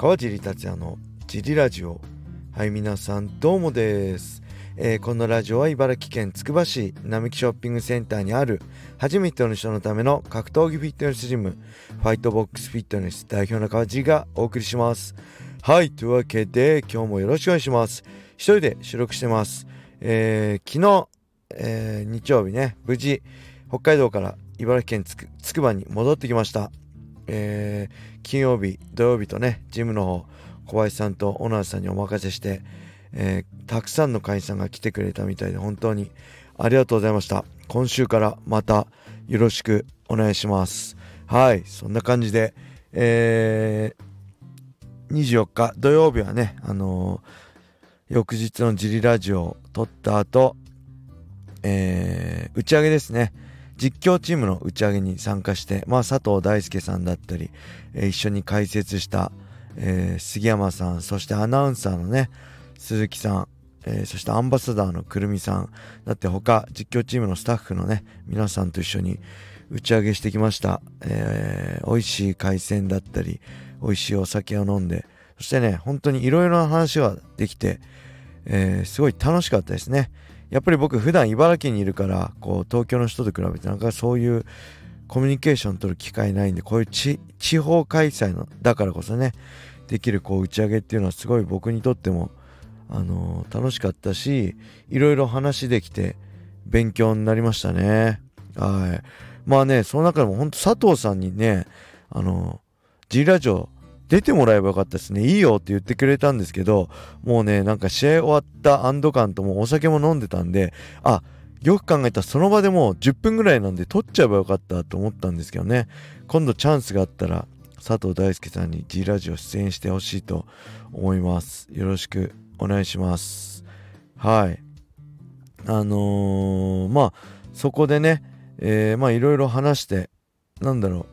川尻達也のジリラジオ。はい皆さんどうもです、えー、このラジオは茨城県つくば市並木ショッピングセンターにある初めての人のための格闘技フィットネスジムファイトボックスフィットネス代表の川尻がお送りします。はいというわけで今日もよろしくお願いします。一人で収録してます。えー、昨日、えー、日曜日ね無事北海道から茨城県つくばに戻ってきました。えー、金曜日土曜日とねジムの方小林さんと小野さんにお任せして、えー、たくさんの会員さんが来てくれたみたいで本当にありがとうございました。今週からまたよろしくお願いします。はいそんな感じでえー、24日土曜日はねあのー、翌日のジリラジオを撮った後えー、打ち上げですね。実況チームの打ち上げに参加して、まあ、佐藤大輔さんだったり、えー、一緒に解説した、えー、杉山さんそしてアナウンサーのね鈴木さん、えー、そしてアンバサダーのくるみさんだって他実況チームのスタッフのね皆さんと一緒に打ち上げしてきました、えー、美味しい海鮮だったり美味しいお酒を飲んでそしてね本当にいろいろな話ができて、えー、すごい楽しかったですね。やっぱり僕普段茨城にいるからこう東京の人と比べてなんかそういうコミュニケーション取る機会ないんでこういう地方開催のだからこそねできるこう打ち上げっていうのはすごい僕にとってもあのー、楽しかったしいろいろ話できて勉強になりましたね。はい。まあねその中でも本当佐藤さんにねあの G ラジオ出てもらえばよかったですね。いいよって言ってくれたんですけど、もうね、なんか試合終わった安堵感ともお酒も飲んでたんで、あ、よく考えたらその場でもう10分ぐらいなんで取っちゃえばよかったと思ったんですけどね。今度チャンスがあったら佐藤大輔さんに G ラジオ出演してほしいと思います。よろしくお願いします。はい。あのー、まあ、そこでね、えー、まあいろいろ話して、なんだろう、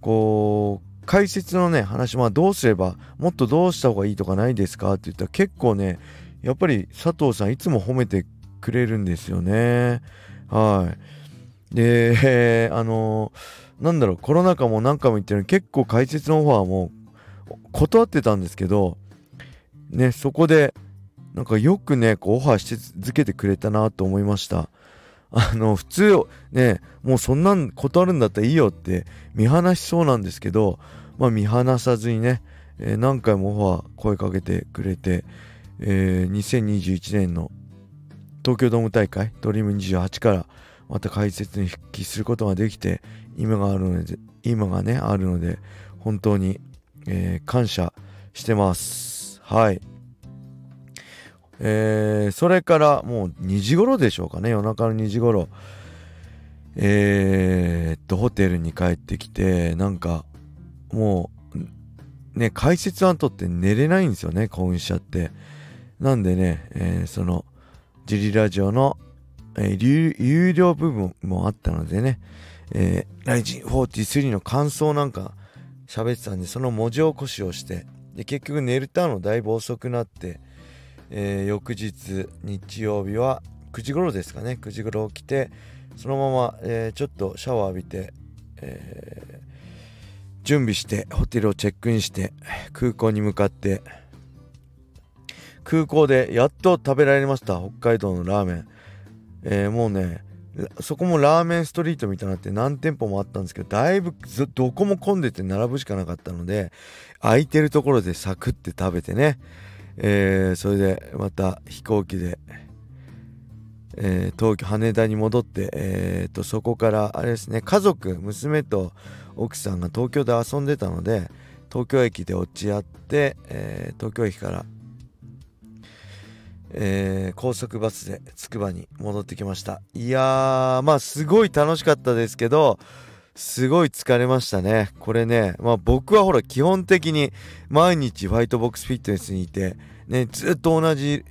こう、解説のね話まあどうすればもっとどうした方がいいとかないですかって言ったら結構ねやっぱり佐藤さんいつも褒めてくれるんですよね。はい。で あのなんだろうコロナ禍も何回も言ってる結構解説のオファーも断ってたんですけどねそこでなんかよくねこうオファーし続けてくれたなと思いました。あの普通ねもうそんなん断るんだったらいいよって見放しそうなんですけどまあ、見放さずにね、えー、何回もオファー声かけてくれて、えー、2021年の東京ドーム大会ドリーム28からまた解説に復帰することができて今があるので今がねあるので本当に、えー、感謝してます。はい。えー、それからもう2時頃でしょうかね。夜中の2時頃えー、っとホテルに帰ってきてなんかもう、ね、解説案取って寝れないんですよね、興奮しちゃって。なんでね、えー、その、ジリラジオの、えー、有料部分もあったのでね、ライジン43の感想なんか喋ってたんで、その文字起こしをして、で、結局寝るたのだいぶ遅くなって、えー、翌日、日曜日は9時頃ですかね、9時頃起きて、そのまま、えー、ちょっとシャワー浴びて、え準備してホテルをチェックインして空港に向かって。空港でやっと食べられました。北海道のラーメン、えー、もうねそこもラーメンストリートみたいになって何店舗もあったんですけどだいぶどこも混んでて並ぶしかなかったので空いてるところでサクって食べてね、えー、それでまた飛行機で、えー、東京羽田に戻って、えーとそこからあれですね家族娘と奥さんが東京で遊んでたので東京駅で落ち合って、えー、東京駅から、えー、高速バスでつくばに戻ってきました。いやーまあすごい楽しかったですけどすごい疲れましたね。これねまあ僕はほら基本的に毎日ファイトボックスフィットネスにいてねずっと同じ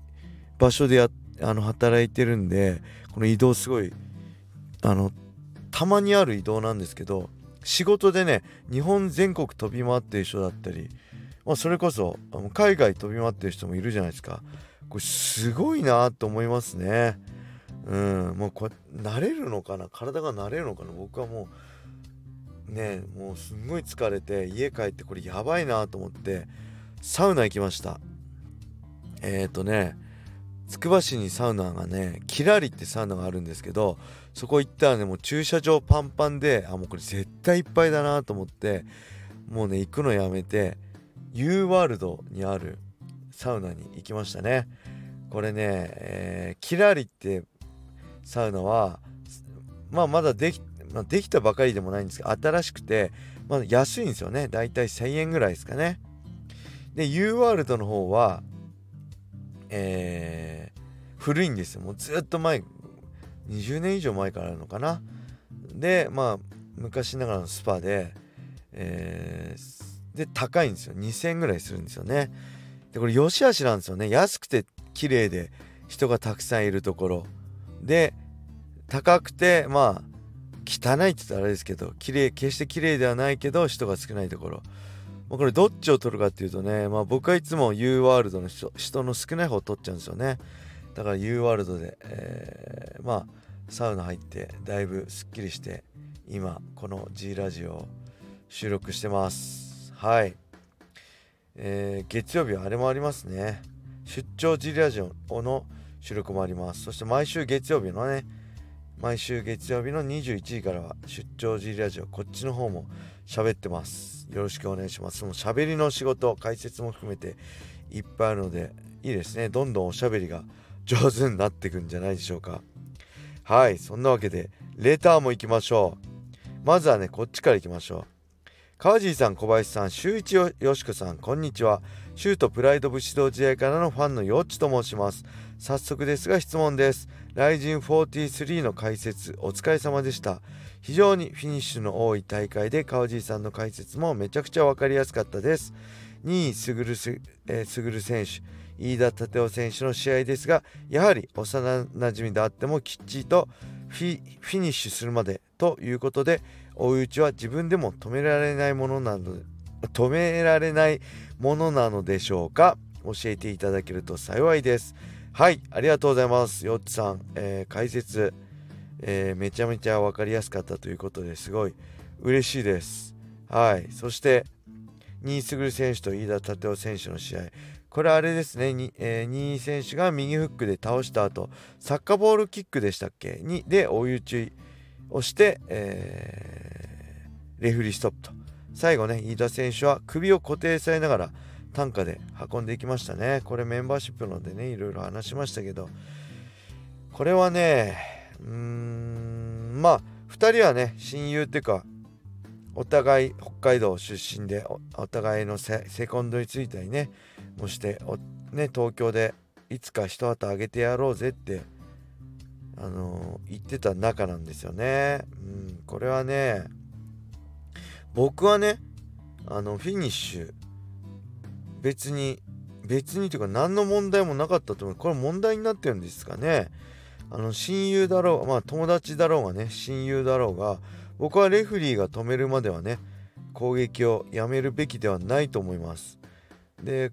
場所でやあの働いてるんでこの移動すごいあのたまにある移動なんですけど仕事でね日本全国飛び回ってる人だったり、まあ、それこそ海外飛び回ってる人もいるじゃないですか。これすごいなと思いますね。うんもうこれ慣れるのかな？体が慣れるのかな？僕はもうねもうすんごい疲れて家帰ってこれやばいなと思ってサウナ行きました。えっ、ー、とねつくば市にサウナがねキラリってサウナがあるんですけどそこ行ったらねもう駐車場パンパンであもうこれ絶対いっぱいだなと思ってもうね行くのやめて U ワールドにあるサウナに行きましたね。これね、えー、キラリってサウナはまあまだでき,、まあ、できたばかりでもないんですけど新しくて、まあ、安いんですよね。だいたい1000円ぐらいですかね。で U ワールドの方はえー、古いんですよ。もうずっと前20年以上前からあるのかな。でまあ昔ながらのスパで、えー、で高いんですよ。2000円ぐらいするんですよね。でこれ良し悪しなんですよね。安くて綺麗で人がたくさんいるところ。で高くてまあ汚いって言ったらあれですけど綺麗決して綺麗ではないけど人が少ないところ。まあ、これどっちを取るかっていうとね、まあ、僕はいつも U ワールドの人人の少ない方を取っちゃうんですよね。だから U ワールドで、えー、まあサウナ入ってだいぶすっきりして今この G ラジオを収録してます。はい。えー、月曜日はあれもありますね。出張 G ラジオの収録もあります。そして毎週月曜日のね毎週月曜日の21時からは出張時ラジオこっちの方も喋ってます。よろしくお願いします。その喋りの仕事解説も含めていっぱいあるのでいいですね。どんどんおしゃべりが上手になっていくんじゃないでしょうか。はいそんなわけでレターも行きましょう。まずはねこっちから行きましょう。川尻さん小林さん周一よしこさんこんにちは。シュートプライド武士道時代からのファンのよっちと申します。早速ですが質問です。ライジン43の解説お疲れ様でした。非常にフィニッシュの多い大会で川尻さんの解説もめちゃくちゃ分かりやすかったです。2位すぐるす、えー、る選手飯田立夫選手の試合ですがやはり幼なじみであってもきっちりとフィニッシュするまでということで追い打ちは自分でも止められないものなの止められないものなのでしょうか？教えていただけると幸いです。はいありがとうございます。よっちさん、えー、解説。えー、めちゃめちゃ分かりやすかったということですごい。嬉しいです。はい。そして、新優選手と飯田立夫選手の試合。これあれですね、にえー、新井選手が右フックで倒した後、サッカーボールキックでしたっけ？にで追い打ちをして、えー、レフリーストップと。最後ね、飯田選手は首を固定されながら担架で運んでいきましたね。これメンバーシップのでね、いろいろ話しましたけど、これはね、うーんまあ2人はね親友っていうかお互い北海道出身でお互いのセコンドについたりねもしてね、東京でいつか一旗あげてやろうぜってあの、言ってた仲なんですよね。うん、これはね僕はねあのフィニッシュ別に別にというか何の問題もなかったと思う。これ問題になってるんですかね。あの親友だろうまあ友達だろうがね親友だろうが僕はレフリーが止めるまではね攻撃をやめるべきではないと思います。で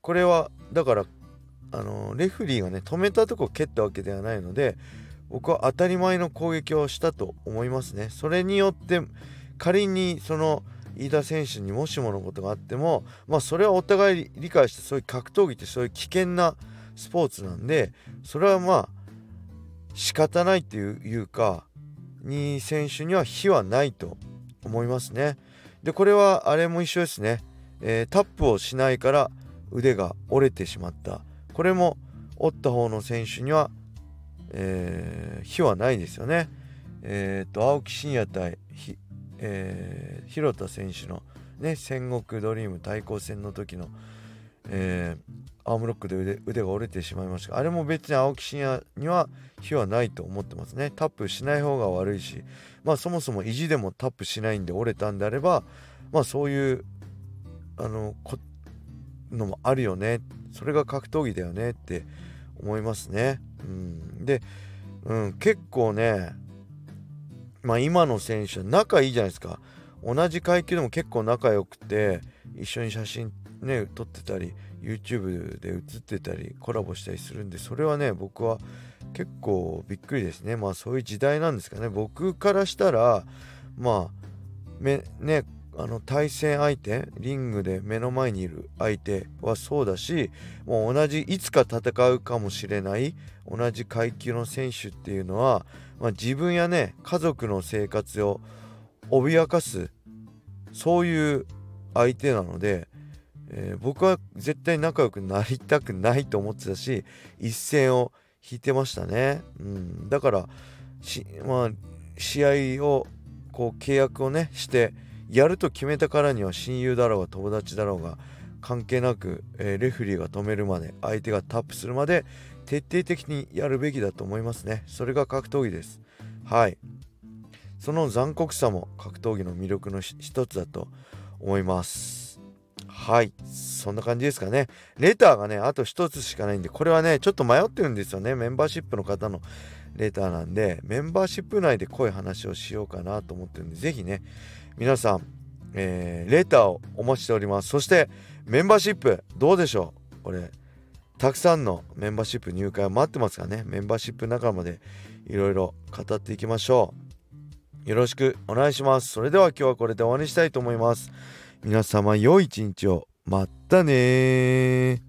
これはだからあのレフリーがね止めたとこ蹴ったわけではないので僕は当たり前の攻撃をしたと思いますね。それによって仮にその飯田選手にもしものことがあってもまあそれはお互い理解してそういう格闘技ってそういう危険なスポーツなんでそれはまあ仕方ないっていうか2選手には非はないと思いますね。でこれはあれも一緒ですね、えー、タップをしないから腕が折れてしまった。これも折った方の選手には、えー、非はないですよね。えっ、ー、と青木真也対ひ、えー、広田選手のね戦国ドリーム対抗戦の時の、えー、アームロックで腕腕が折れてしまいましたあれも別に青木真也には非はないと思ってますねタップしない方が悪いしまあそもそも意地でもタップしないんで折れたんであればまあそういうあのこのもあるよね。それが格闘技だよねって思いますね、うん、で、うん、結構ねまあ今の選手は仲いいじゃないですか。同じ階級でも結構仲良くて一緒に写真ね撮ってたり YouTube で映ってたりコラボしたりするんでそれはね僕は結構びっくりですね。まあそういう時代なんですかね。僕からしたらまあねあの対戦相手リングで目の前にいる相手はそうだしもう同じいつか戦うかもしれない同じ階級の選手っていうのは、まあ、自分やね家族の生活を脅かすそういう相手なので、えー、僕は絶対仲良くなりたくないと思ってたし一線を引いてましたね、うん、だから、まあ、試合をこう契約をねしてやると決めたからには親友だろうが友達だろうが関係なく、えー、レフリーが止めるまで相手がタップするまで徹底的にやるべきだと思いますね。それが格闘技です。はい。その残酷さも格闘技の魅力の一つだと思います。はい。そんな感じですかね。レターがねあと一つしかないんでこれはねちょっと迷ってるんですよね。メンバーシップの方のレターなんでメンバーシップ内で濃い話をしようかなと思ってるんで是非ね皆さん、えー、レターをお待ちしております。そしてメンバーシップどうでしょう？これたくさんのメンバーシップ入会を待ってますからね？メンバーシップ仲間でいろいろ語っていきましょう。よろしくお願いします。それでは今日はこれで終わりにしたいと思います。皆様良い一日を。またね